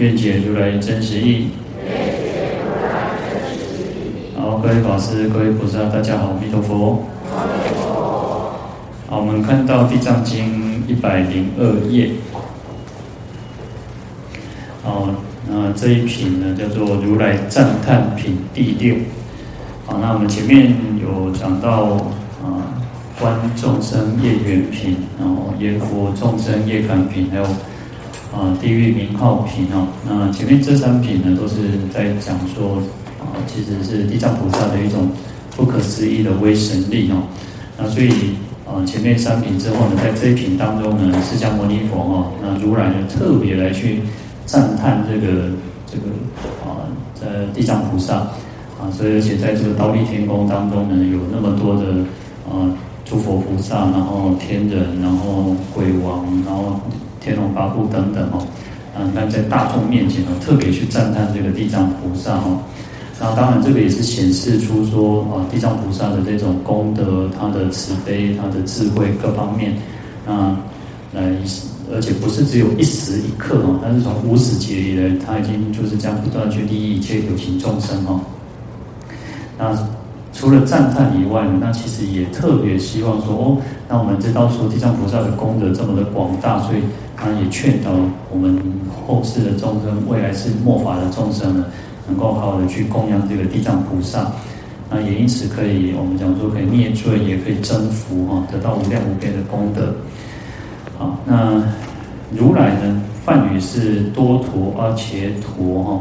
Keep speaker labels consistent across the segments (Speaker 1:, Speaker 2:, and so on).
Speaker 1: 愿解如来真实义。好，各位法师、各位菩萨，大家好，阿弥陀佛。好，我们看到《地藏经》一百零二页。好，那这一品呢，叫做如来赞叹品第六。好，那我们前面有讲到啊，观众生业缘品，然后阎浮众生业感品，还有。啊，地狱名号品哦，那前面这三品呢，都是在讲说啊，其实是地藏菩萨的一种不可思议的威神力哦。那所以啊，前面三品之后呢，在这一品当中呢，释迦牟尼佛哦，那如来呢特别来去赞叹这个这个啊，在地藏菩萨啊，所以而且在这个忉利天宫当中呢，有那么多的啊诸佛菩萨，然后天人，然后鬼王，然后。天龙八部等等哦，嗯，那在大众面前哦，特别去赞叹这个地藏菩萨哦，那当然这个也是显示出说啊，地藏菩萨的这种功德，他的慈悲，他的智慧各方面，啊，来，而且不是只有一时一刻哦，他是从无始劫以来，他已经就是这样不断去利益一切有情众生哦，那。除了赞叹以外呢，那其实也特别希望说哦，那我们知道说地藏菩萨的功德这么的广大，所以他也劝导我们后世的众生，未来是末法的众生呢，能够好好的去供养这个地藏菩萨，那也因此可以我们讲说可以灭罪，也可以增福哈，得到无量无边的功德。好，那如来呢，梵语是多陀阿伽陀哈。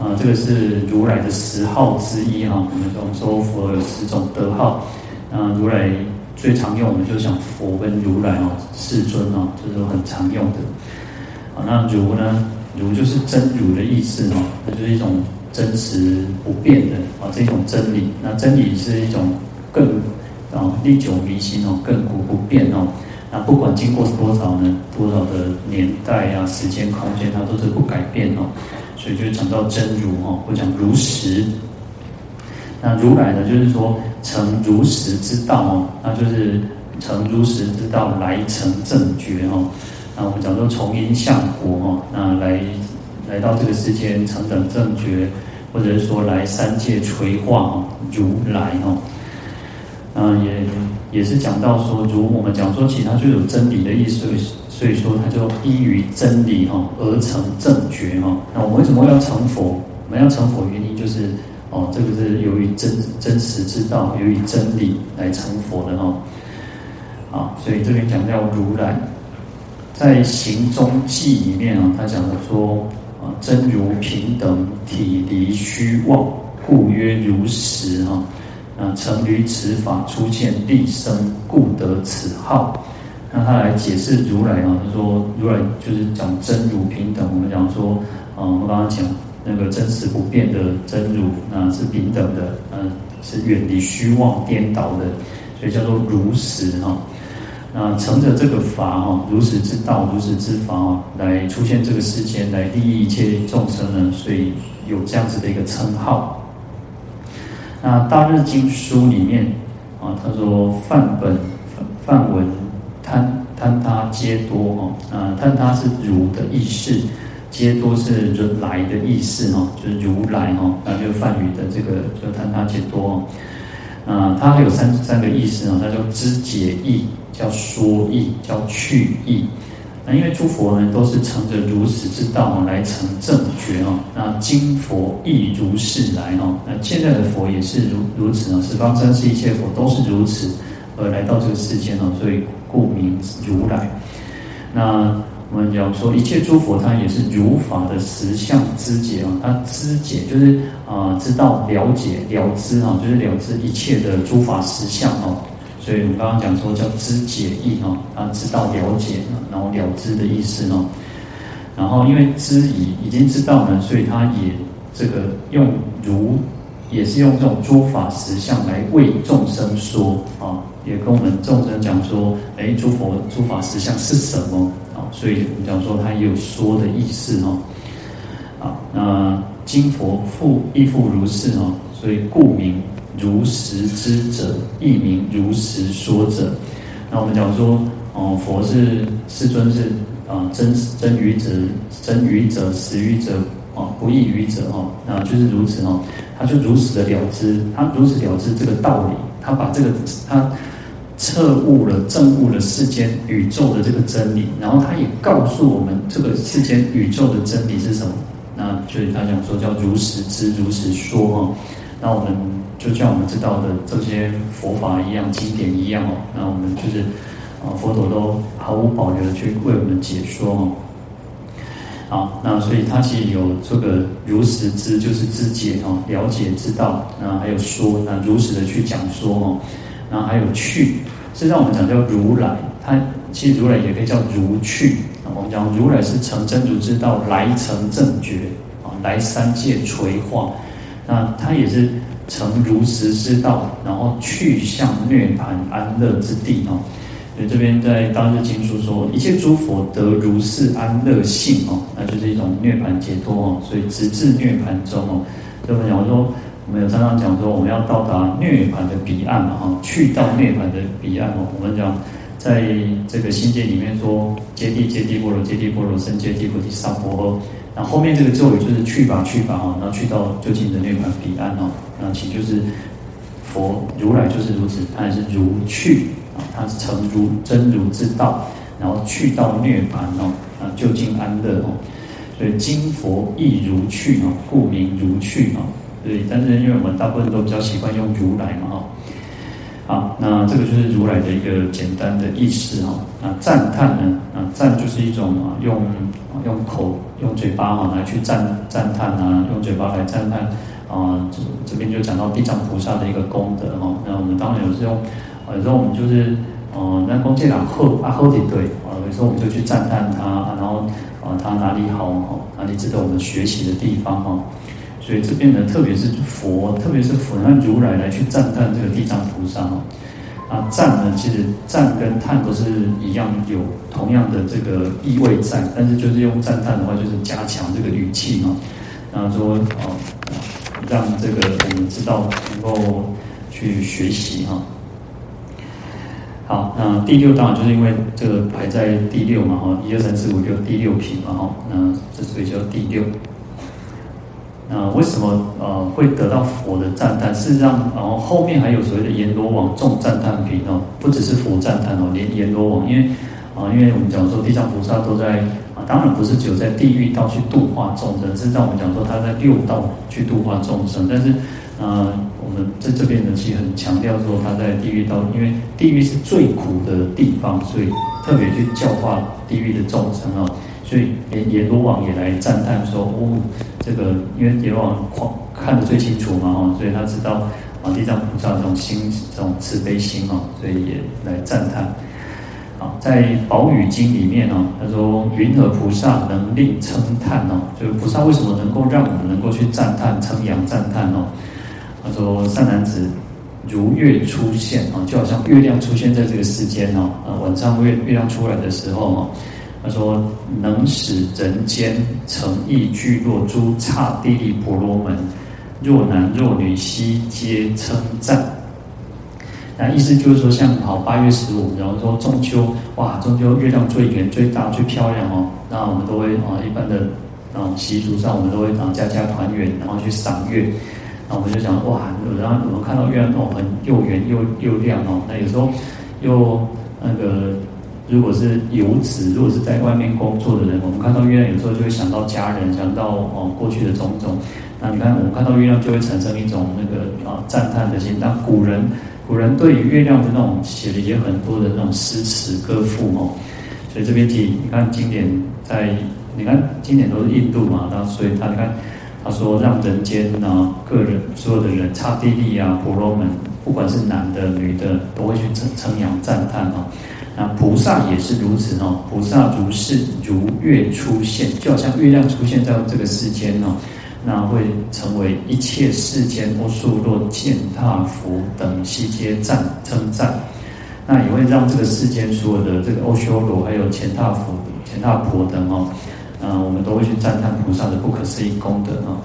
Speaker 1: 啊，这个是如来的十号之一哈。我们说佛有十种德号，啊，如来最常用，我们就讲佛跟如来哦，世尊哦，这是很常用的。啊，那如呢，如就是真如的意思哦，那就是一种真实不变的啊，这种真理。那真理是一种更啊历久弥新哦，亘古不变哦。那不管经过多少呢，多少的年代啊，时间空间，它都是不改变哦。所以就讲到真如哈，或讲如实。那如来呢，就是说成如实之道哦，那就是成如实之道来成正觉哦。那我们讲说从因相果哦，那来来到这个世间成等正觉，或者是说来三界垂化哦，如来哦。嗯，也也是讲到说，如我们讲说，其他就有真理的意思。所以说，他就依于真理哈而成正觉哈。那我们为什么要成佛？我们要成佛原因就是哦，这个是由于真真实之道，由于真理来成佛的哈。啊，所以这边讲到如来在行中记里面啊，他讲的说啊，真如平等体离虚妄，故曰如实哈。啊，成于此法出现立生，故得此号。那他来解释如来啊，他说如来就是讲真如平等。我们讲说，啊，我们刚刚讲那个真实不变的真如，那是平等的，嗯，是远离虚妄颠倒的，所以叫做如实哈。那乘着这个法哈，如实之道，如实之法啊，来出现这个世间，来利益一切众生呢，所以有这样子的一个称号。那大日经书里面啊，他说梵本梵文。坍坍他皆多哈啊，坍他是如的意思，揭多是如来的意思哈，就是如来哈，那就梵语的这个就坍他揭多哦，啊，它还有三三个意思哦，它叫知解义，叫说义，叫去义。那因为诸佛呢都是乘着如实之道来成正觉哦，那今佛亦如是来哦，那现在的佛也是如如此哦，十方三世一切佛都是如此而来到这个世间哦，所以。故名如来。那我们讲说，一切诸佛他也是如法的实相知解啊，他知解就是啊，知道了解了知哈，就是了知一切的诸法实相哦。所以我们刚刚讲说叫知解义哈，他知道了解然后了知的意思哦。然后因为知已已经知道呢，所以他也这个用如也是用这种诸法实相来为众生说啊，也跟我们众生讲说，哎，诸佛诸法实相是什么啊？所以我们讲说他也有说的意思哈。啊，那经佛复亦复如是哦，所以故名如实知者，亦名如实说者。那我们讲说，哦，佛是世尊是啊，真真于者，真于者，实于者，啊，不异于者哦，那就是如此哦。他就如此的了知，他如此了知这个道理，他把这个他彻悟了、证悟了世间宇宙的这个真理，然后他也告诉我们这个世间宇宙的真理是什么。那所以他讲说叫如实知、如实说哈。那我们就像我们知道的这些佛法一样、经典一样哦。那我们就是啊，佛陀都毫无保留的去为我们解说哦。好，那所以他其实有这个如实知，就是知解哦，了解知道。那还有说，那如实的去讲说哦。那还有去，实际上我们讲叫如来，他其实如来也可以叫如去。我们讲如来是成真如之道，来成正觉啊，来三界垂化。那他也是成如实之道，然后去向涅槃安乐之地哦。这边在《大日经书》说，一切诸佛得如是安乐性哦，那就是一种涅槃解脱哦。所以直至涅槃中哦。所以我说，我们有常常讲说，我们要到达涅槃的彼岸嘛哈，去到涅槃的彼岸哦。我们讲在这个心界里面说，揭谛揭谛波罗揭谛波罗僧揭谛菩提萨婆诃。那后面这个咒语就是去吧去吧哈，然后去到究竟的涅槃彼岸哦。那其实就是佛如来就是如此，他也是如去。啊，他是成如真如之道，然后去到涅槃哦，啊，究竟安乐哦，所以金佛亦如去哦，故名如去哦。对，但是因为我们大部分都比较习惯用如来嘛哈。好，那这个就是如来的一个简单的意思哈。那赞叹呢？啊，赞就是一种啊，用用口用嘴巴哈来去赞赞叹啊，用嘴巴来赞叹啊。这这边就讲到地藏菩萨的一个功德哈。那我们当然有时候。有时候我们就是，呃，那恭敬啊，后啊后的对，啊，有时候我们就去赞叹他，然后啊，他哪里好哈，哪里值得我们学习的地方哈。所以这边呢，特别是佛，特别是佛，那如来来去赞叹这个地藏菩萨哈。啊，赞呢，其实赞跟叹都是一样，有同样的这个意味在，但是就是用赞叹的话，就是加强这个语气嘛，然后说哦，让这个我们知道能够去学习哈。好，那第六当然就是因为这个排在第六嘛，哈，一二三四五六第六品嘛，哈，那这所以叫第六。那为什么呃会得到佛的赞叹？事实上，然后后面还有所谓的阎罗王众赞叹品哦，不只是佛赞叹哦，连阎罗王，因为啊，因为我们讲说地藏菩萨都在，当然不是只有在地狱道去度化众生，事实上我们讲说他在六道去度化众生，但是呃。我们在这边呢，其实很强调说他在地狱道，因为地狱是最苦的地方，所以特别去教化地狱的众生啊。所以阎阎罗王也来赞叹说：“哦，这个因为阎罗王看看得最清楚嘛，哈，所以他知道啊地藏菩萨这种心、这种慈悲心啊，所以也来赞叹。在《宝语经》里面呢，他说：“云何菩萨能令称叹呢？就是菩萨为什么能够让我们能够去赞叹、称扬、赞叹呢？”他说：“善男子，如月出现啊，就好像月亮出现在这个世间哦。啊，晚上月月亮出来的时候哦，他说能使人间诚意聚落诸刹帝利婆罗门，若男若女悉皆称赞。那意思就是说，像好八月十五，然后说中秋，哇，中秋月亮最圆、最大、最漂亮哦。那我们都会啊，一般的啊习俗上，我们都会啊家家团圆，然后去赏月。”那我们就想，哇，然后我们看到月亮哦，很又圆又又亮哦。那有时候又那个，如果是游子，如果是在外面工作的人，我们看到月亮，有时候就会想到家人，想到哦过去的种种。那你看，我们看到月亮，就会产生一种那个啊赞叹的心。那古人古人对于月亮的那种写的也很多的那种诗词歌赋哦。所以这边提，你看经典在，你看经典都是印度嘛，那所以他你看。他说：“让人间呢，个人所有的人，刹帝利啊，婆罗门，不管是男的女的，都会去称称扬赞叹哦。那菩萨也是如此哦，菩萨如是如月出现，就好像月亮出现在这个世间哦，那会成为一切世间阿修罗践踏佛等悉皆赞称赞，那也会让这个世间所有的这个欧修罗还有践踏佛、践踏婆等哦，嗯，我们都会去赞叹菩萨的不可思议功德哦。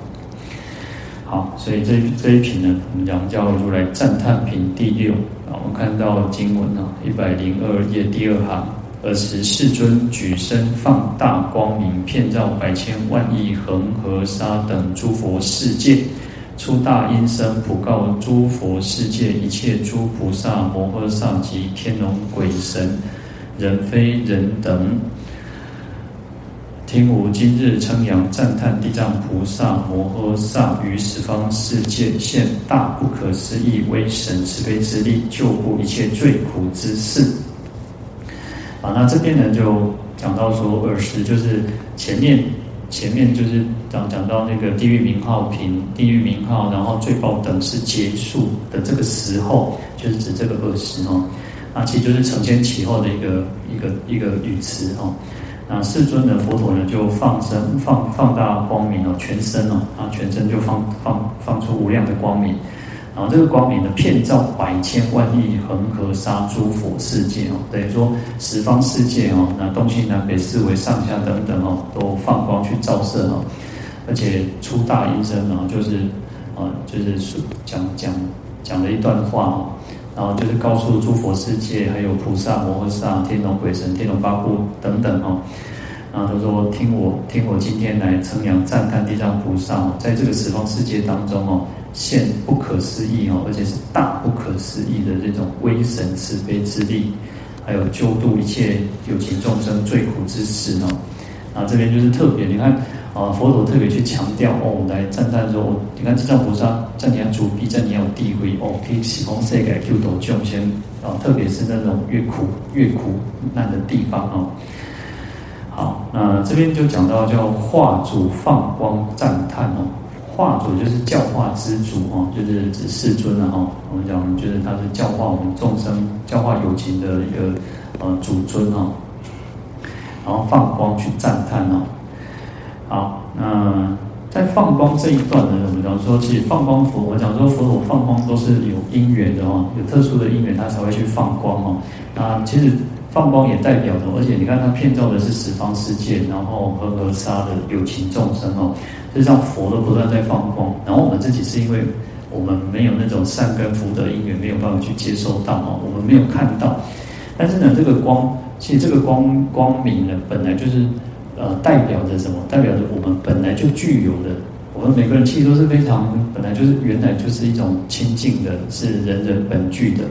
Speaker 1: 好，所以这这一品呢，我们讲叫如来赞叹品第六啊。我们看到经文啊，一百零二页第二行，尔时世尊举身放大光明，遍照百千万亿恒河沙等诸佛世界，出大音声，普告诸佛世界一切诸菩萨摩诃萨及天龙鬼神，人非人等。听吾今日称扬赞叹地藏菩萨摩诃萨于十方世界现大不可思议威神慈悲之力，救护一切罪苦之事。啊，那这边呢就讲到说，尔时就是前面前面就是讲讲到那个地狱名号品，地狱名号，然后最高等是结束的这个时候，就是指这个尔时哦。啊，其实就是承前启后的一个一个一个语词哦。那世尊的佛陀呢，就放生放放大光明哦，全身哦，啊，全身就放放放出无量的光明，然后这个光明呢，遍照百千万亿恒河沙诸佛世界哦，等于说十方世界哦，那东西南北四维上下等等哦，都放光去照射哦，而且出大音声啊，就是啊，就是讲讲讲了一段话哦。然后就是告诉诸佛世界，还有菩萨摩诃萨、天龙鬼神、天龙八部等等哦。然后他说：“听我，听我今天来称扬赞叹地藏菩萨哦，在这个十方世界当中哦，现不可思议哦，而且是大不可思议的这种威神慈悲之力，还有救度一切有情众生最苦之事哦。啊，这边就是特别，你看。”啊，佛陀特别去强调哦，来赞叹说，你看地藏菩萨在你要主臂，在你有地位哦，可以喜欢谁给救度众生啊，特别是那种越苦越苦难的地方哦。好，那这边就讲到叫化主放光赞叹哦，化主就是教化之主哦，就是指世尊了哈。我们讲就是他是教化我们众生、教化有情的一个呃主尊哦，然后放光去赞叹哦。好，那在放光这一段呢，我们讲说，其实放光佛，我讲说佛陀放光都是有因缘的哦，有特殊的因缘，他才会去放光哦。那其实放光也代表着，而且你看他遍照的是十方世界，然后恒河沙的有情众生哦，就像佛都不断在放光，然后我们自己是因为我们没有那种善根福德因缘，没有办法去接受到哦，我们没有看到。但是呢，这个光，其实这个光光明呢，本来就是。呃，代表着什么？代表着我们本来就具有的，我们每个人其实都是非常本来就是原来就是一种清净的，是人人本具的，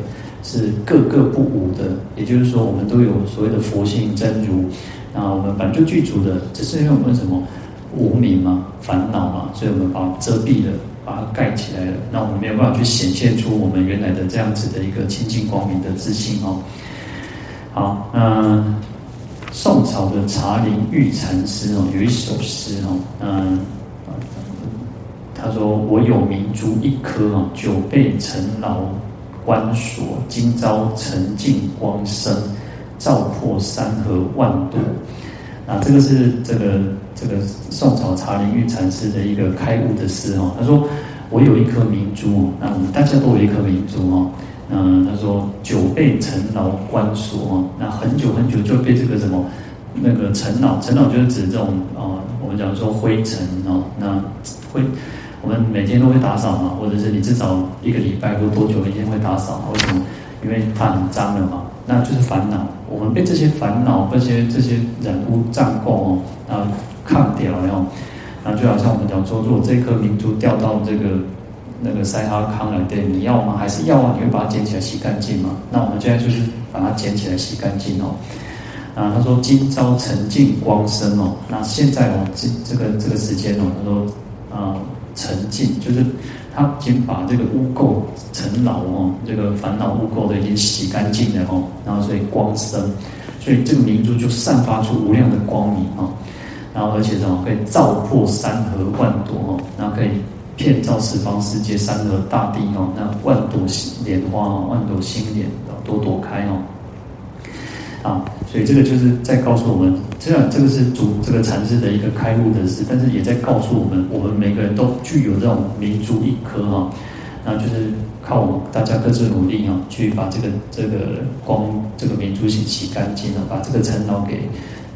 Speaker 1: 是各个不无的。也就是说，我们都有所谓的佛性真如。那我们本来就具足的，只是因为我们什么无明嘛、烦恼嘛，所以我们把遮蔽了，把它盖起来了。那我们没有办法去显现出我们原来的这样子的一个清净光明的自信哦。好，那。宋朝的茶陵玉禅师哦，有一首诗哦，嗯，他说：“我有明珠一颗啊，久被尘劳关锁，今朝沉静光生，照破山河万度。”啊，这个是这个这个宋朝茶陵玉禅师的一个开悟的诗哦。他说：“我有一颗明珠，那我们大家都有一颗明珠哦。”嗯，他说久被尘劳关锁哦，那很久很久就被这个什么那个尘劳，尘劳就是指这种啊、我们讲说灰尘哦，那灰我们每天都会打扫嘛，或者是你至少一个礼拜或多久一天会打扫？为什么？因为它很脏了嘛，那就是烦恼。我们被这些烦恼、这些这些染污障垢哦，啊，抗掉了哦，那就好像我们讲说，如果这颗明珠掉到这个。那个塞哈康来对，你要吗？还是要啊？你会把它捡起来洗干净吗？那我们现在就是把它捡起来洗干净哦。啊，他说今朝沉静光生哦，那现在哦，这这个这个时间哦，他说啊，澄净就是他已经把这个污垢尘劳哦，这个烦恼污垢都已经洗干净了哦，然后所以光生，所以这个明珠就散发出无量的光明哦，然后而且什么可以照破山河万朵哦，然后可以。遍照十方世界，山河大地哦，那万朵莲花哦，万朵心莲朵朵开哦。啊，所以这个就是在告诉我们，这样这个是主这个禅师的一个开悟的事，但是也在告诉我们，我们每个人都具有这种明珠一颗哈，那就是靠我们大家各自努力哈，去把这个这个光这个明珠洗洗干净了，把这个尘恼给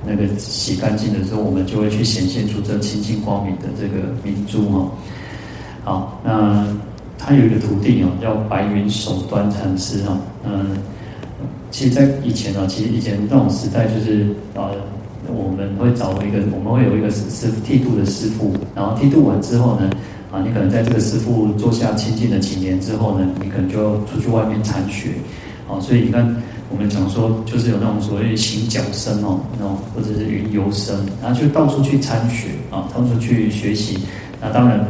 Speaker 1: 那个洗干净的时候，我们就会去显现出这清净光明的这个明珠哈。好，那他有一个徒弟哦，叫白云手端禅师哈，嗯。其实，在以前呢，其实以前那种时代，就是呃，我们会找一个，我们会有一个师师剃度的师傅，然后剃度完之后呢，啊，你可能在这个师傅坐下亲近了几年之后呢，你可能就要出去外面参学，啊，所以你看，我们讲说，就是有那种所谓行脚僧哦，那种或者是云游僧，然后就到处去参学啊，到处去学习。那当然，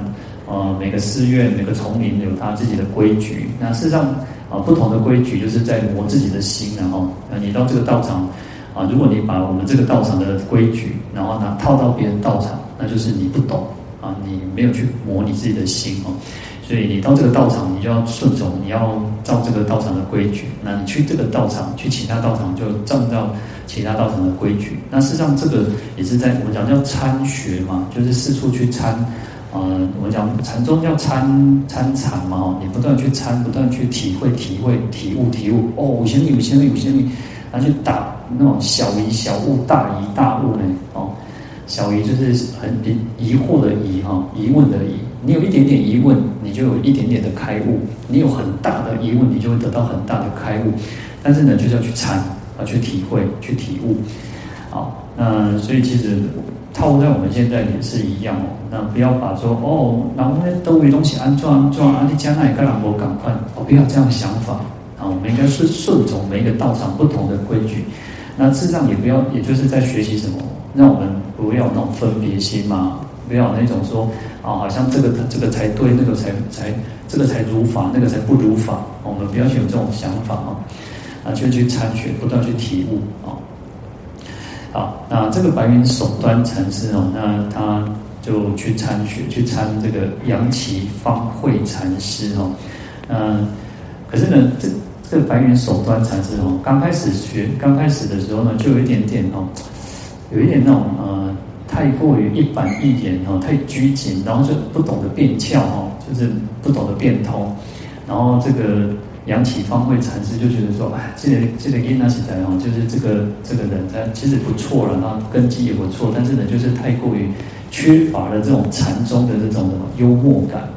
Speaker 1: 呃，每个寺院、每个丛林有他自己的规矩，那事实上。啊，不同的规矩就是在磨自己的心，然后，你到这个道场，啊，如果你把我们这个道场的规矩，然后拿套到别人道场，那就是你不懂，啊，你没有去磨你自己的心哦，所以你到这个道场，你就要顺从，你要照这个道场的规矩。那你去这个道场，去其他道场就照到其他道场的规矩。那事实上，这个也是在我们讲叫参学嘛，就是四处去参。呃，我们讲禅宗叫参参禅嘛，你不断去参，不断去体会、体会、体悟、体悟。哦，五千里、五千里、五千里，然后去打那种小疑小悟、大疑大悟呢。哦，小疑就是很疑疑惑的疑哈，疑问的疑。你有一点点疑问，你就有一点点的开悟；你有很大的疑问，你就会得到很大的开悟。但是呢，就是要去参啊，去体会、去体悟。好，那所以其实。套在我们现在也是一样哦，那不要把说哦，然后呢都为东西安装安装，啊你将来跟人无赶快，哦不要这样想法。啊，我们应该是顺从每一个道场不同的规矩，那事实上也不要，也就是在学习什么，让我们不要那种分别心嘛，不要那种说啊，好像这个这个才对，那个才才这个才如法，那个才不如法，我们不要去有这种想法啊，啊就去参学，不断去体悟啊。好，那这个白云首端禅师哦，那他就去参学，去参这个杨岐方慧禅师哦。嗯，可是呢，这这个白云首端禅师哦，刚开始学，刚开始的时候呢，就有一点点哦，有一点那种呃，太过于一板一眼哦，太拘谨，然后就不懂得变窍哦，就是不懂得变通，然后这个。杨启方慧禅师就觉得说，哎，这个这个因那起在哦，就是这个这个人他其实不错了，那根基也不错，但是呢，就是太过于缺乏了这种禅宗的这种幽默感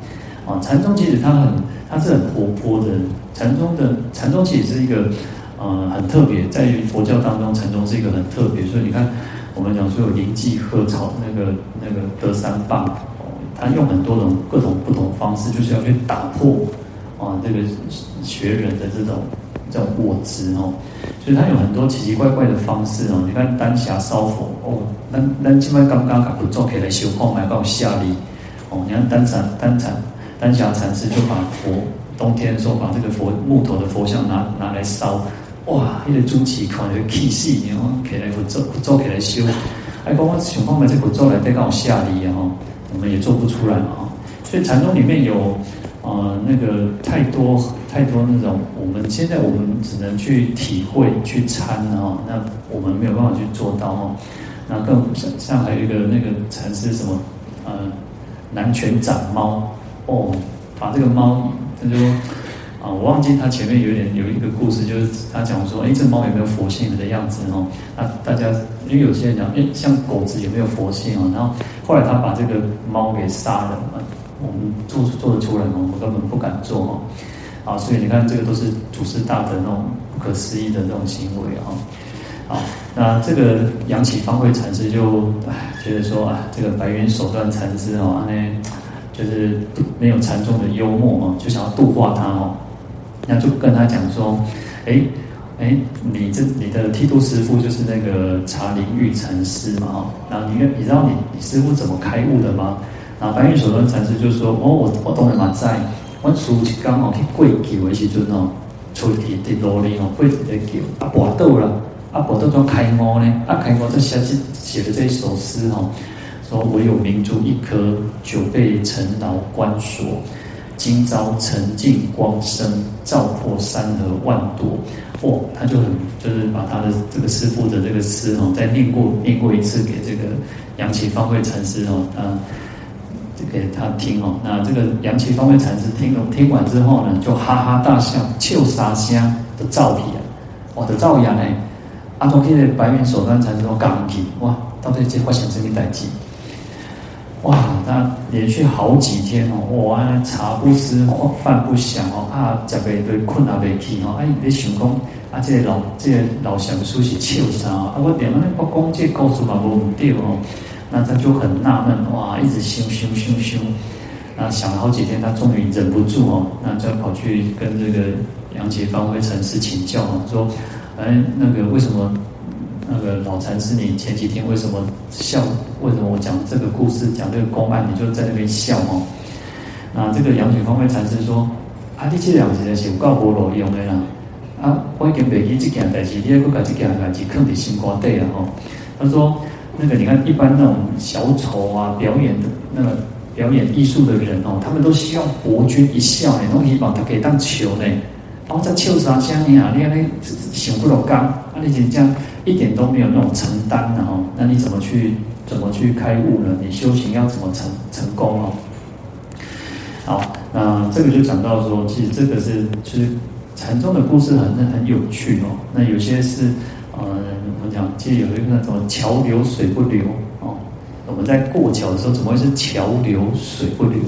Speaker 1: 啊。禅宗其实他很，他是很活泼的。禅宗的禅宗其实是一个呃很特别，在于佛教当中，禅宗是一个很特别。所以你看，我们讲说有灵济鹤草那个那个德三棒，他用很多种各种不同方式，就是要去打破。啊，这个学人的这种这种我执哦，所以他有很多奇奇怪怪的方式哦。你看丹霞烧佛哦，那那今麦刚刚搞不做起来修空还帮下力哦。你看丹禅丹禅丹霞禅师就把佛冬天的时候把这个佛木头的佛像拿拿来烧，哇，那个朱漆看那个气势，然后起来不做不做起来修，还讲我想讲嘛，这不做来再搞下力啊，我们也做不出来啊。所以禅宗里面有。呃，那个太多太多那种，我们现在我们只能去体会去参哦，那我们没有办法去做到哦。那更像像还有一个那个禅师什么呃，南拳斩猫哦，把这个猫他就啊，我忘记他前面有点有一个故事，就是他讲说，哎，这猫有没有佛性的样子哦？那大家因为有些人讲，哎，像狗子有没有佛性哦？然后后来他把这个猫给杀了。我们做做得出来吗？我们根本不敢做哦，啊，所以你看，这个都是祖师大德那种不可思议的这种行为啊，好，那这个杨岐方慧禅师就唉觉得说啊，这个白云手段禅师哦，那就是没有禅宗的幽默哦，就想要度化他哦，那就跟他讲说，哎哎，你这你的剃度师傅就是那个茶林玉禅师嘛哈，然后你你知道你你师傅怎么开悟的吗？啊，白云首端禅师就说：“哦，我我当然嘛知，我暑期刚好去跪桥的时阵哦，出去伫路里哦，跪一个桥，啊，跋倒了，啊，跋倒怎开悟呢？啊，开悟就写这写的这一首诗哦，说唯有明珠一颗，久被尘劳关锁，今朝沉静光生，照破山河万朵。哦，他就很就是把他的这个师父的这个诗哦，再念过念过一次给这个杨岐方会禅师哦，啊，给他听哦。那这个杨岐方会禅师听了听完之后呢，就哈哈大笑，笑杀声的照片啊，我的照样呢，阿东去的白云守山禅师说讲起，哇，到底这发生什么代志？哇，他连续好几天哦，哇，茶不思饭不想哦，啊，食袂对，困也袂去哦，哎，你想讲啊，这个老这个老禅师是笑啥啊？我点了那个讲这个故事嘛，无唔对哦，那他就很纳闷，哇，一直想想想想，那想了好几天，他终于忍不住哦，那就跑去跟这个杨岐方会禅师请教哦，说，哎，那个为什么？那个老禅师，你前几天为什么笑？为什么我讲这个故事，讲这个公案，你就在那边笑哦？那这个杨岐方会禅师说：“啊，你这两件事是有够无路用的啦！啊，我已经袂记这件代志，你还佫把这件代志放在心肝底了吼。”他说：“那个你看，一般那种小丑啊，表演的那个表演艺术的人哦，他们都希望博君一笑呢，拢希望他可以当球呢。然后在笑啥声呀？你看你想不落讲，啊，你真正。”一点都没有那种承担的哈，那你怎么去怎么去开悟呢？你修行要怎么成成功哦？好，那这个就讲到说，其实这个是其实禅宗的故事很很有趣哦。那有些是呃，我们讲其实有一个什么桥流水不流哦，我们在过桥的时候怎么会是桥流水不流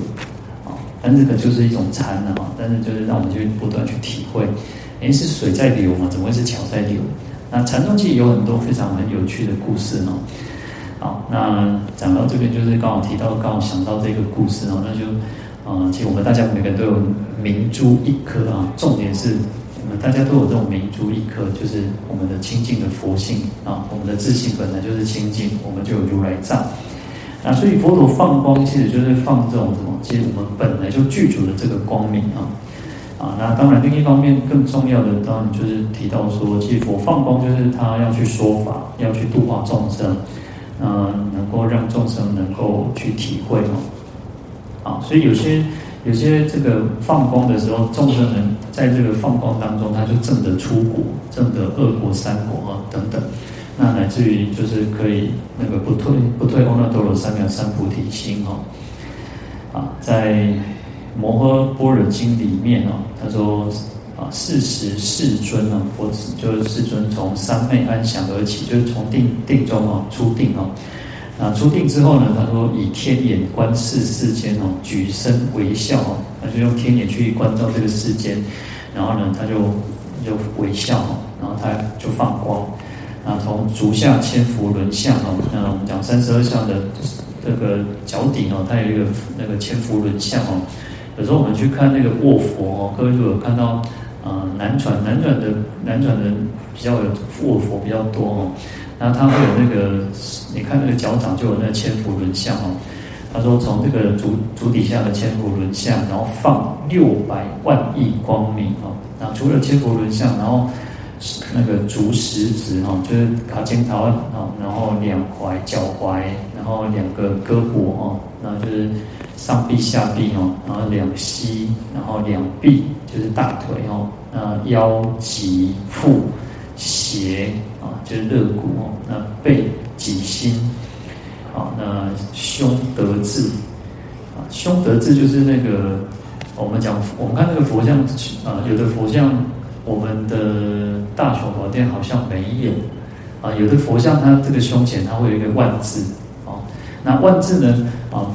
Speaker 1: 啊？但这个就是一种禅的嘛，但是就是让我们去不断去体会，诶，是水在流嘛？怎么会是桥在流？那禅宗其实有很多非常很有趣的故事哦。好，那讲到这边就是刚好提到，刚好想到这个故事哦，那就，呃，其实我们大家每个人都有明珠一颗啊。重点是大家都有这种明珠一颗，就是我们的清净的佛性啊，我们的自性本来就是清净，我们就有如来藏。啊所以佛陀放光，其实就是放这种什么？其实我们本来就具足的这个光明啊。啊，那当然，另一方面更重要的，当然就是提到说，其实佛放光就是他要去说法，要去度化众生，嗯，能够让众生能够去体会嘛。啊，所以有些有些这个放光的时候，众生人在这个放光当中，他就证得出果，证得二果、三果啊等等，那乃至于就是可以那个不退不退阿耨多罗三藐三菩提心哈。啊，在。《摩诃般若经》里面哦，他说啊，四时世尊啊，佛就是世尊从三昧安详而起，就是从定定中哦出定哦，啊出定之后呢，他说以天眼观视世间哦，举身微笑哦，他就用天眼去观照这个世间，然后呢，他就就微笑哦，然后他就放光，啊从足下千佛轮相哦，那我们讲三十二相的这个脚底哦，它有一个那个千佛轮相哦。有时候我们去看那个卧佛哦，各位如果看到，呃，南传南传的南传的比较有卧佛比较多哦，然后他会有那个，你看那个脚掌就有那个千佛轮相哦。他说从这个足足底下的千佛轮相，然后放六百万亿光明哦。那除了千佛轮相，然后那个足食指哦，就是卡肩桃啊，然后两踝脚踝，然后两个胳膊哦，然后就是。上臂、下臂哦，然后两膝，然后两臂就是大腿哦，那腰、脊、腹、斜，就是肋骨哦，那背、脊心，啊，那胸德志啊，胸德志就是那个我们讲，我们看那个佛像啊，有的佛像我们的大雄宝殿好像没有啊，有的佛像它这个胸前它会有一个万字啊，那万字呢啊。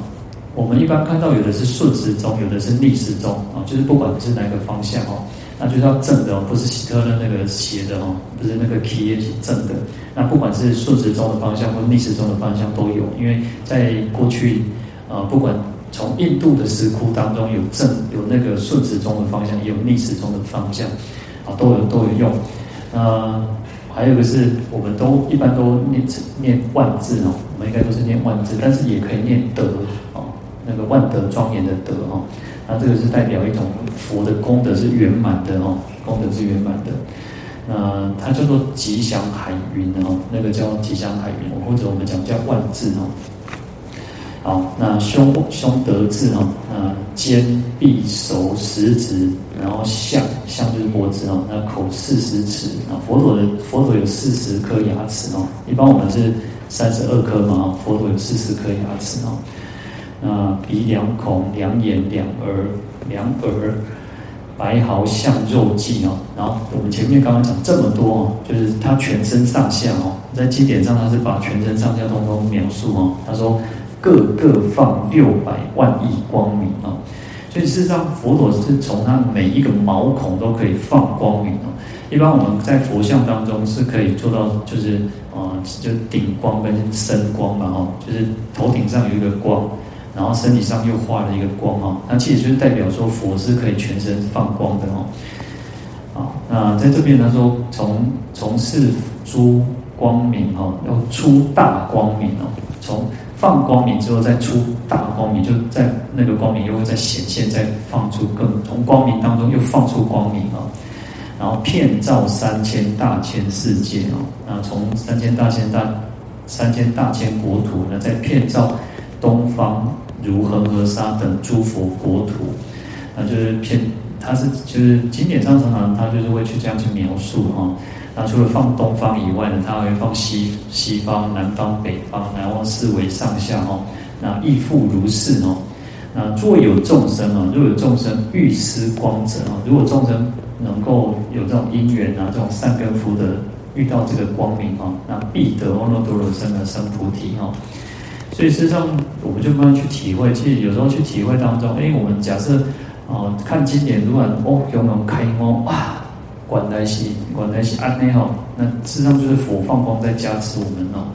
Speaker 1: 我们一般看到有的是顺时钟，有的是逆时钟啊，就是不管是哪个方向哦，那就是要正的哦，不是希特勒那个斜的哦，不是那个 key 是正的。那不管是顺时钟的方向或逆时钟的方向都有，因为在过去啊，不管从印度的石窟当中有正有那个顺时钟的方向，也有逆时钟的方向啊，都有都有用。呃，还有一个是我们都一般都念念万字哦，我们应该都是念万字，但是也可以念德哦。那个万德庄严的德哈，那这个是代表一种佛的功德是圆满的哦，功德是圆满的。那它叫做吉祥海云哦，那个叫吉祥海云，或者我们讲叫万字哦。好，那胸胸德字哦，那肩、臂、手十指，然后相相就是脖子哦，那口四十齿啊，佛陀的佛陀有四十颗牙齿哦，一般我们是三十二颗嘛，佛陀有四十颗牙齿哦。那鼻两孔，两眼两耳，两耳，白毫像肉髻哦。然后我们前面刚刚讲这么多哦，就是他全身上下哦，在经典上他是把全身上下通通描述哦。他说各个放六百万亿光明哦，所以事实上佛陀是从他每一个毛孔都可以放光明哦。一般我们在佛像当中是可以做到，就是啊、就顶光跟身光嘛哦，就是头顶上有一个光。然后身体上又画了一个光哦，那其实就是代表说佛是可以全身放光的哦。啊，那在这边他说从从事诸光明哦，要出大光明哦，从放光明之后再出大光明，就在那个光明又会再显现，再放出更从光明当中又放出光明哦。然后遍照三千大千世界哦，那从三千大千大三千大千国土呢，再遍照。东方如恒河沙等诸佛国土，那就是偏，他是就是经典上常常他就是会去这样去描述哈。那除了放东方以外呢，他还会放西西方、南方、北方，然后四维上下哈。那亦复如是哦。那若有众生啊，若有众生欲施光者啊，如果众生能够有这种因缘啊，这种善根福德遇到这个光明哈，那必得阿耨多罗三藐三菩提哈。所以事实上，我们就慢慢去体会。其实有时候去体会当中，哎，我们假设啊、看经典如果哦，有没有开悟哇？观来是观来是安内哦，那事实上就是佛放光在加持我们哦。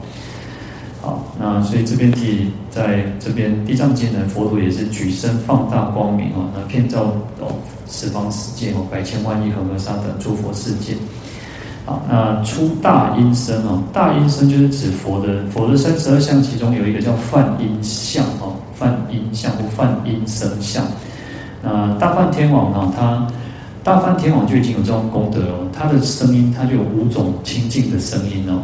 Speaker 1: 好，那所以这边提在这边《地藏经》呢，佛陀也是举身放大光明哦，那遍照哦十方世界哦，百千万亿恒河沙等诸佛世界。啊，那出大音声哦，大音声就是指佛的佛的三十二相，其中有一个叫梵音相哦，梵音相或梵音声相。那大梵天王呢，他大梵天王就已经有这种功德了，他的声音他就有五种清净的声音哦。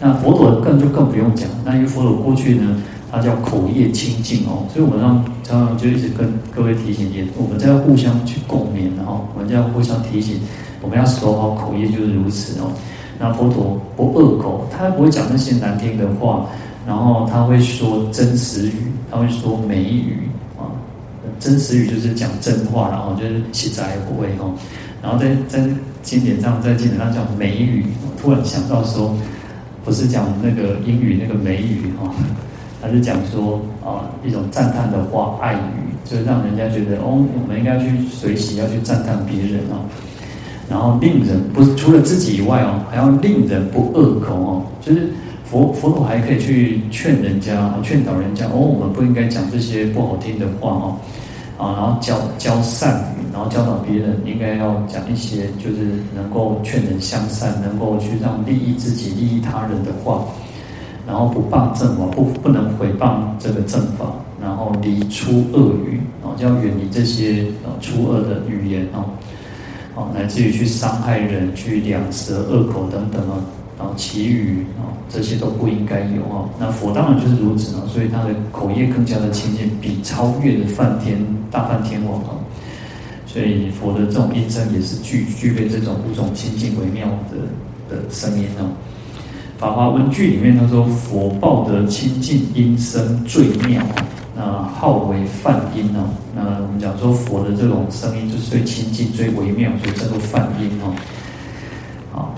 Speaker 1: 那佛陀更就更不用讲，那因为佛陀过去呢，他叫口业清净哦，所以我们让常常就一直跟各位提醒，也我们在互相去共勉，然后我们在互相提醒。我们要守好口业，就是如此哦。那佛陀不恶口，他不会讲那些难听的话，然后他会说真实语，他会说美语啊。真实语就是讲真话，然后就是实在不会哦。然后在在经典上，在经典上讲美语，突然想到说，不是讲那个英语那个美语哈，他是讲说啊一种赞叹的话，爱语，就是让人家觉得哦，我们应该去随喜，要去赞叹别人哦。然后令人不除了自己以外哦，还要令人不恶口哦。就是佛佛陀还可以去劝人家，劝导人家哦，我们不应该讲这些不好听的话哦。啊，然后教教善语，然后教导别人应该要讲一些就是能够劝人向善，能够去让利益自己、利益他人的话。然后不谤正法，不不能毁谤这个正法。然后离出恶语，然后就要远离这些呃出恶的语言哦。哦，来自于去伤害人、去两舌、恶口等等啊，然后其余啊，这些都不应该有啊。那佛当然就是如此啊，所以他的口业更加的清净，比超越的梵天、大梵天王啊。所以佛的这种音声也是具具备这种五种清净微妙的的声音哦。法华文句里面他说，佛报得清净音声最妙。那号为梵音哦，那我们讲说佛的这种声音就是最清净、最微妙，所以叫做梵音哦。好，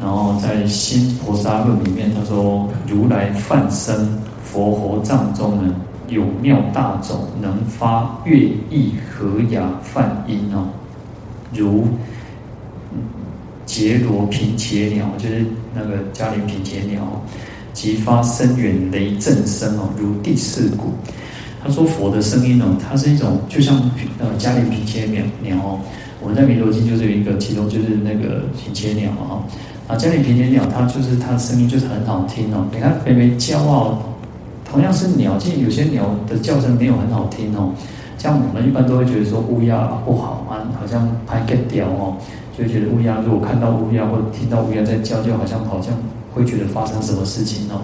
Speaker 1: 然后在《新菩萨论》里面，他说如来梵声佛喉藏中呢，有妙大种，能发乐意和雅梵音哦，如伽罗频伽鸟，就是那个迦陵频伽鸟。即发声远雷震声哦，如第四鼓。他说佛的声音呢，它是一种就像呃迦陵频伽鸟鸟哦。我们在弥陀经就是有一个，其中就是那个频伽鸟啊。啊，迦陵频伽鸟它就是它的声音就是很好听哦。你看，微微骄傲，同样是鸟，其实有些鸟的叫声没有很好听哦。像我们一般都会觉得说乌鸦不好啊，好像拍个屌哦，就觉得乌鸦如果看到乌鸦或者听到乌鸦在叫，就好像好像。会觉得发生什么事情哦？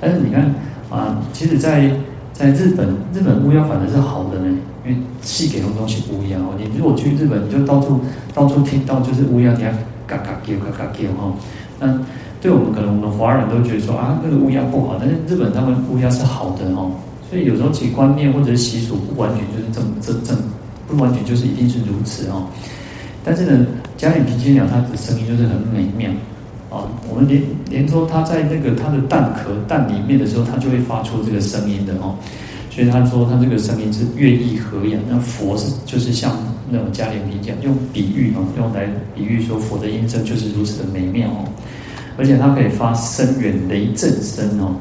Speaker 1: 但是你看啊，其实在，在日本，日本乌鸦反而是好的呢。因为戏给的东西乌鸦哦。你如果去日本，你就到处到处听到就是乌鸦底下嘎嘎叫嘎嘎叫哈。那对我们可能我们华人都觉得说啊，那个乌鸦不好，但是日本他们乌鸦是好的哦。所以有时候其观念或者是习俗不完全就是这么这这不完全就是一定是如此哦。但是呢，嘉陵平间鸟它的声音就是很美妙啊。我们连连说它在那个它的蛋壳蛋里面的时候，它就会发出这个声音的哦。所以他说他这个声音是乐意和扬。那佛是就是像那种嘉陵平这样用比喻哦，用来比喻说佛的音声就是如此的美妙哦。而且它可以发深远雷震声哦。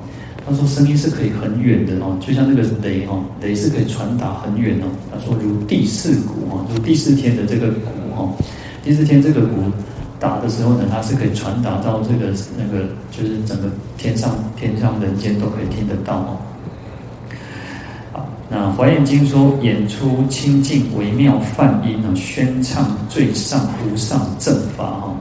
Speaker 1: 他说声音是可以很远的哦，就像那个雷哦，雷是可以传达很远哦。他说如第四鼓哦，如第四天的这个哦，第四天这个鼓打的时候呢，它是可以传达到这个那个，就是整个天上天上人间都可以听得到哦。那《华严经》说，演出清净微妙梵音啊，宣唱最上无上正法哈。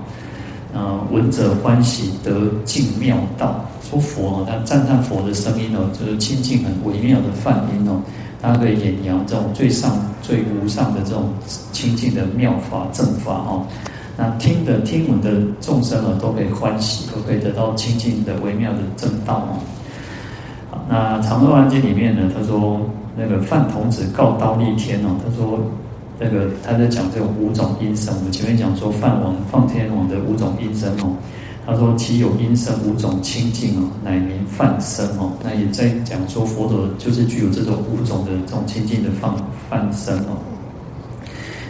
Speaker 1: 啊，闻者欢喜得净妙道。说佛哦，他赞叹佛的声音哦，就是清净很微妙的梵音哦，他可以演扬这种最上最无上的这种清净的妙法正法哦。那听的听闻的众生啊，都可以欢喜，都可以得到清净的微妙的正道哦。那《长阿含经》里面呢，他说。那个范童子告忉利天哦，他说，那个他在讲这种五种音声。我们前面讲说梵王、放天王的五种音声哦，他说其有音声五种清净哦，乃名梵声哦。那也在讲说佛陀就是具有这种五种的这种清净的梵梵声哦。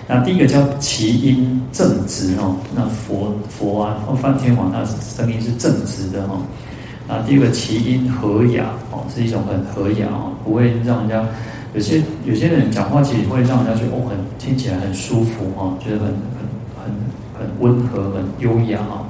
Speaker 1: 那第一个叫其音正直哦，那佛佛啊，梵天王他声音是正直的哦。啊，第二个其音和雅哦，是一种很和雅哦，不会让人家有些有些人讲话其实会让人家觉得哦，很听起来很舒服哦，觉得很很很很温和、很优雅哦。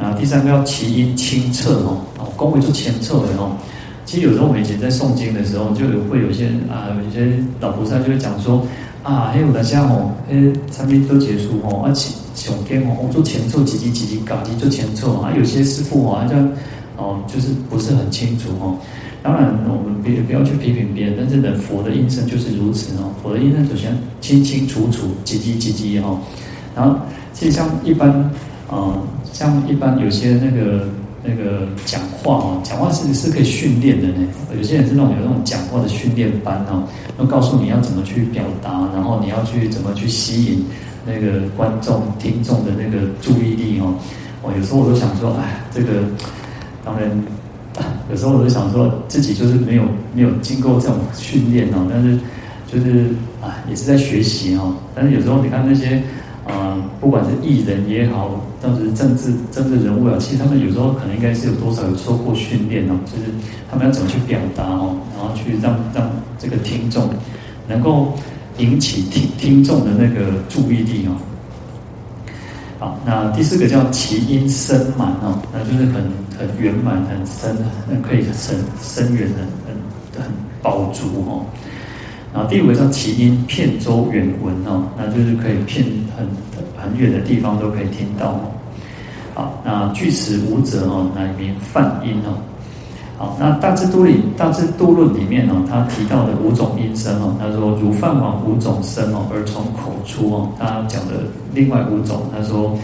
Speaker 1: 啊第三个要其音清澈哦，哦，恭维就清澈的哦。其实有时候我们以前在诵经的时候，就有会有些啊，有些老菩萨就会讲说啊，还有大家哦，哎，三天都结束哦，而且上天哦，做前奏几几几几嘎几做前奏啊，有些师父哦，好像。哦，就是不是很清楚哦。当然，我们别不要去批评别人，但是呢，佛的音声就是如此哦。佛的音声首先清清楚楚，叽叽叽叽哈。然后，其实像一般，呃，像一般有些那个那个讲话哦，讲话是是可以训练的呢。有些人是那种有那种讲话的训练班哦，要告诉你要怎么去表达，然后你要去怎么去吸引那个观众、听众的那个注意力哦。哦，有时候我都想说，哎，这个。当然，有时候我就想说，自己就是没有没有经过这种训练哦，但是就是啊，也是在学习哦。但是有时候你看那些啊，不管是艺人也好，或者是政治政治人物啊，其实他们有时候可能应该是有多少有受过训练哦，就是他们要怎么去表达哦，然后去让让这个听众能够引起听听众的那个注意力哦。好，那第四个叫其音深满哦，那就是很很圆满、很深、很可以很深远、很很很饱足哦。然后第五个叫其音遍周远闻哦，那就是可以遍很很远的地方都可以听到哦。好，那具此五者哦，乃名梵音哦。好，那大智度论大智度论里面哦，他提到的五种音声哦，他说如梵王五种声哦，而从口出哦。他讲的另外五种，他说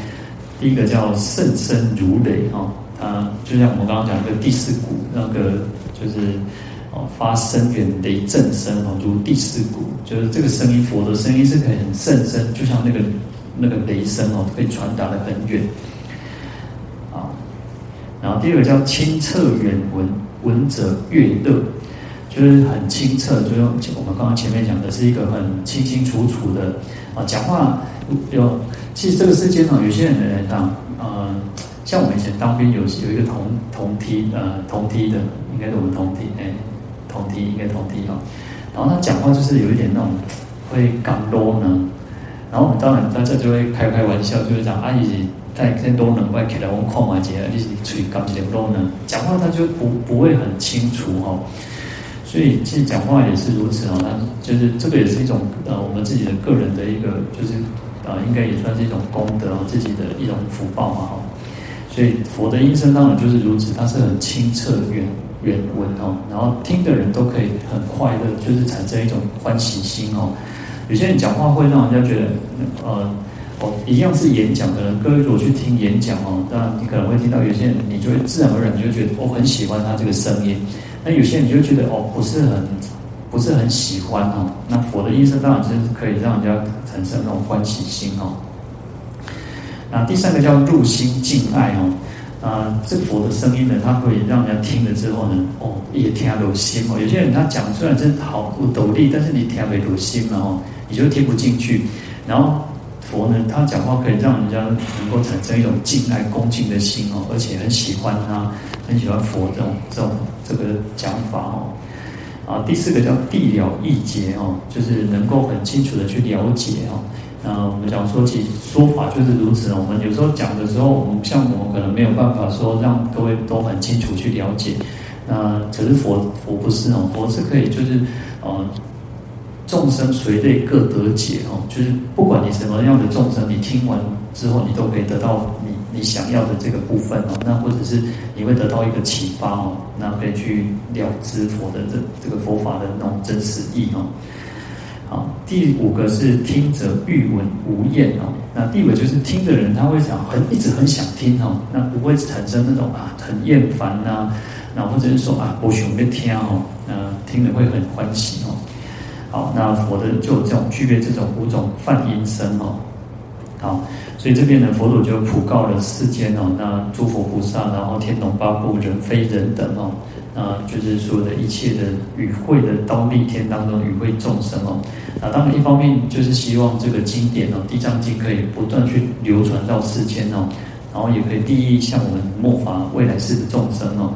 Speaker 1: 第一个叫甚声如雷哦，他就像我们刚刚讲的第四股那个，就是哦发深远雷震声哦，如第四鼓，就是这个声音，佛的声音是可以很甚声，就像那个那个雷声哦，可以传达的很远。啊然后第二个叫清澈远闻，闻者悦乐，就是很清澈，就是我们刚刚前面讲的是一个很清清楚楚的啊，讲话有。其实这个世界上有些人来讲，呃，像我们以前当兵有有一个同同梯呃同梯的，应该是我们同梯哎，同梯应该同梯哈。然后他讲话就是有一点那种会刚多呢，然后我们当然大家就会开开玩笑，就是讲阿姨。太太多能外起来，我们矿嘛姐，你是嘴讲起来多能，讲话他就不不会很清楚哦。所以其实讲话也是如此哦，那就是这个也是一种呃我们自己的个人的一个就是啊，应该也算是一种功德哦，自己的一种福报嘛哈。所以佛的音声当然就是如此，它是很清澈远原文哦，然后听的人都可以很快乐，就是产生一种欢喜心哦。有些人讲话会让人家觉得，呃，哦，一样是演讲的人，各位如果去听演讲哦，当然你可能会听到有些人，你就会自然而然就觉得我、哦、很喜欢他这个声音。那有些人就觉得哦，不是很不是很喜欢哦。那佛的音声当然就是可以让人家产生那种欢喜心哦。那第三个叫入心敬爱哦。啊，这佛的声音呢，他会让人家听了之后呢，哦，也听得入心哦。有些人他讲出来真的好有斗力，但是你听不入心了哦，你就听不进去。然后佛呢，他讲话可以让人家能够产生一种敬爱恭敬的心哦，而且很喜欢他，很喜欢佛这种这种这个讲法哦。啊，第四个叫地了意解哦，就是能够很清楚的去了解哦。那我们讲说起说法就是如此。我们有时候讲的时候，我们像我们可能没有办法说让各位都很清楚去了解。那可是佛佛不是哦，佛是可以就是呃众生随类各得解哦，就是不管你什么样的众生，你听完之后你都可以得到你你想要的这个部分哦。那或者是你会得到一个启发哦，那可以去了知佛的这这个佛法的那种真实意哦。好，第五个是听者欲闻无厌哦。那第五个就是听的人他会想很一直很想听哦，那不会产生那种啊很厌烦呐，那或者是说啊我想要听哦，那听了会很欢喜哦。好，那佛的就有这种具备这种五种梵音声哦。好，所以这边呢佛祖就普告了世间哦，那诸佛菩萨，然后天龙八部、人非人等哦。啊，就是所有的一切的与会的忉利天当中与会众生哦，那当然一方面就是希望这个经典哦，《地藏经》可以不断去流传到世间哦，然后也可以利益像我们末法未来世的众生哦。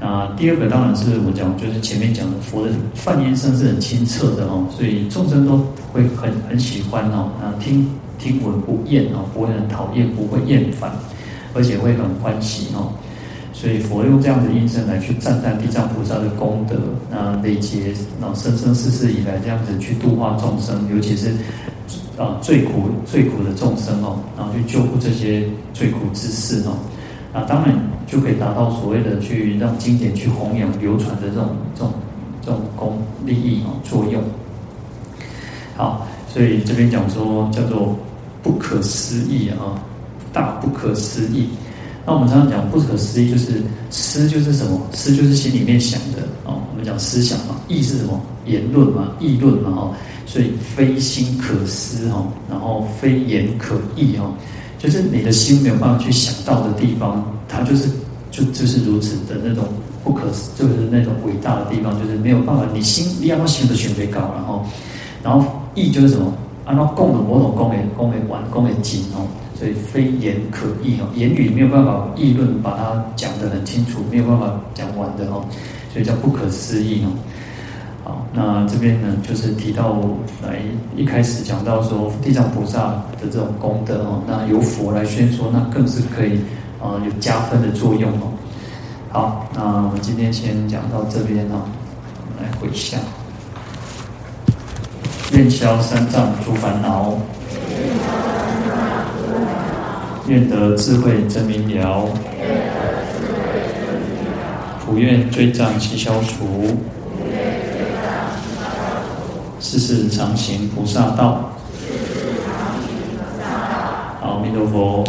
Speaker 1: 那第二个当然是我讲，就是前面讲的佛的梵音声是很清澈的哦，所以众生都会很很喜欢哦，那听听闻不厌哦，不会很讨厌，不会厌烦，而且会很欢喜哦。所以佛用这样的音声来去赞叹地藏菩萨的功德，那累劫，那生生世世以来这样子去度化众生，尤其是啊最苦最苦的众生哦，然后去救护这些最苦之事哦，那当然就可以达到所谓的去让经典去弘扬流传的这种这种这种功利益哦作用。好，所以这边讲说叫做不可思议啊，大不可思议。那我们常常讲不可思议，就是思就是什么？思就是心里面想的哦。我们讲思想嘛，议是什么？言论嘛，议论嘛，哦。所以非心可思哈，然后非言可议哈，就是你的心没有办法去想到的地方，它就是就就是如此的那种不可思，就是那种伟大的地方，就是没有办法，你心你要心的选择高，然后然后意就是什么？按照共的某种共为共为完共为尽哦。所以非言可议哦，言语没有办法议论，把它讲得很清楚，没有办法讲完的哦，所以叫不可思议哦。好，那这边呢，就是提到来一开始讲到说地藏菩萨的这种功德哦，那由佛来宣说，那更是可以啊有加分的作用哦。好，那我们今天先讲到这边哦，来回向，愿消三障诸烦恼。愿得智慧真明了，普愿罪障悉消除，世世常行菩萨道。阿弥陀佛。